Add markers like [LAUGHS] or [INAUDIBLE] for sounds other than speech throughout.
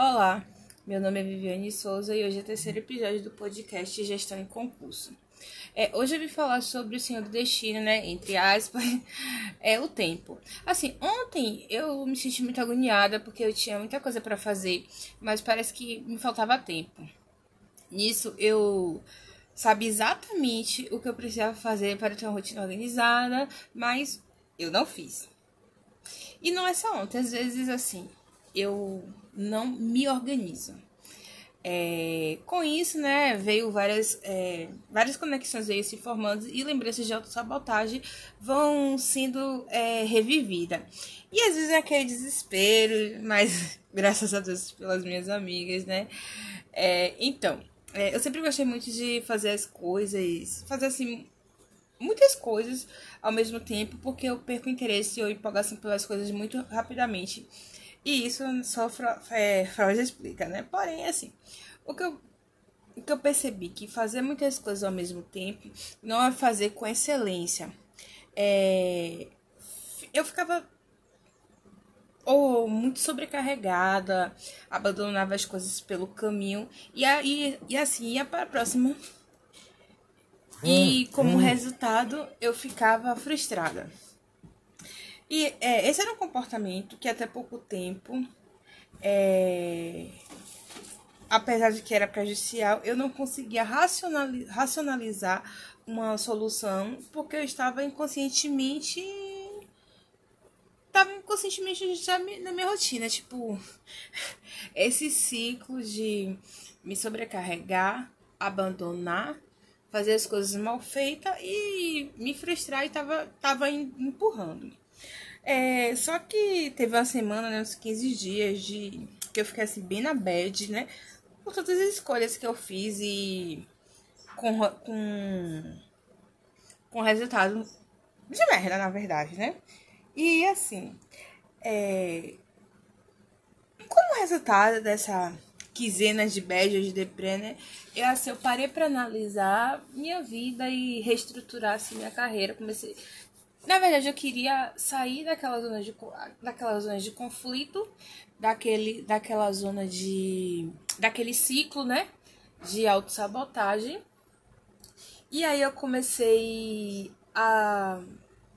Olá, meu nome é Viviane Souza e hoje é o terceiro episódio do podcast Gestão em Concurso. É, hoje eu vim falar sobre o Senhor do Destino, né? Entre aspas, [LAUGHS] é o tempo. Assim, ontem eu me senti muito agoniada porque eu tinha muita coisa para fazer, mas parece que me faltava tempo. Nisso eu sabia exatamente o que eu precisava fazer para ter uma rotina organizada, mas eu não fiz. E não é só ontem, às vezes assim, eu não me organizo. É, com isso, né, veio várias, é, várias conexões veio se formando e lembranças de autossabotagem vão sendo é, revividas. E às vezes é aquele desespero, mas [LAUGHS] graças a Deus pelas minhas amigas, né? É, então, é, eu sempre gostei muito de fazer as coisas, fazer assim, muitas coisas ao mesmo tempo, porque eu perco interesse ou empolgação pelas coisas muito rapidamente. E isso só é, Freud explica, né? Porém, assim, o que eu que eu percebi que fazer muitas coisas ao mesmo tempo não é fazer com excelência. É, eu ficava ou muito sobrecarregada, abandonava as coisas pelo caminho e, aí, e assim ia para a próxima. E hum, como hum. resultado, eu ficava frustrada. E é, esse era um comportamento que até pouco tempo, é, apesar de que era prejudicial, eu não conseguia racionalizar uma solução porque eu estava inconscientemente estava inconscientemente já na minha rotina, tipo, [LAUGHS] esse ciclo de me sobrecarregar, abandonar, fazer as coisas mal feitas e me frustrar e tava, tava empurrando. É, só que teve uma semana, né, uns 15 dias de que eu assim bem na bad, né? Por todas as escolhas que eu fiz e com com com resultado de merda, na verdade, né? E assim, é, como resultado dessa quinzena de bad de deprê, né? Eu, assim, eu parei para analisar minha vida e reestruturar assim, minha carreira. Comecei na verdade, eu queria sair daquela zona de, daquela zona de conflito, daquele, daquela zona de. daquele ciclo, né? De autossabotagem. E aí eu comecei a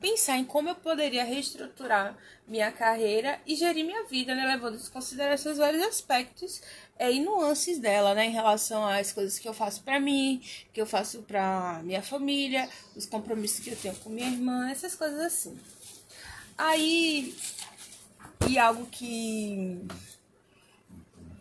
pensar em como eu poderia reestruturar minha carreira e gerir minha vida, né, levando em consideração vários aspectos é, e nuances dela, né, em relação às coisas que eu faço para mim, que eu faço para minha família, os compromissos que eu tenho com minha irmã, essas coisas assim. Aí, e algo que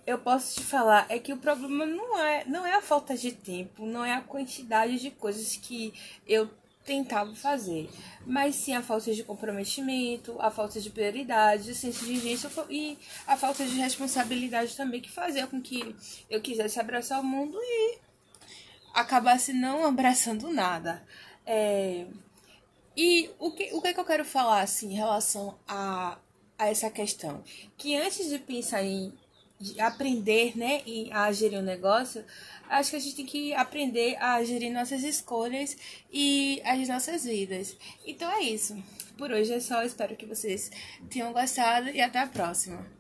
eu posso te falar é que o problema não é, não é a falta de tempo, não é a quantidade de coisas que eu tentava fazer, mas sim a falta de comprometimento, a falta de prioridade, o senso de urgência e a falta de responsabilidade também que fazia com que eu quisesse abraçar o mundo e acabasse não abraçando nada. É... E o que, o que, é que eu quero falar assim, em relação a, a essa questão? Que antes de pensar em de aprender né, a gerir o um negócio, acho que a gente tem que aprender a gerir nossas escolhas e as nossas vidas. Então é isso. Por hoje é só. Espero que vocês tenham gostado e até a próxima.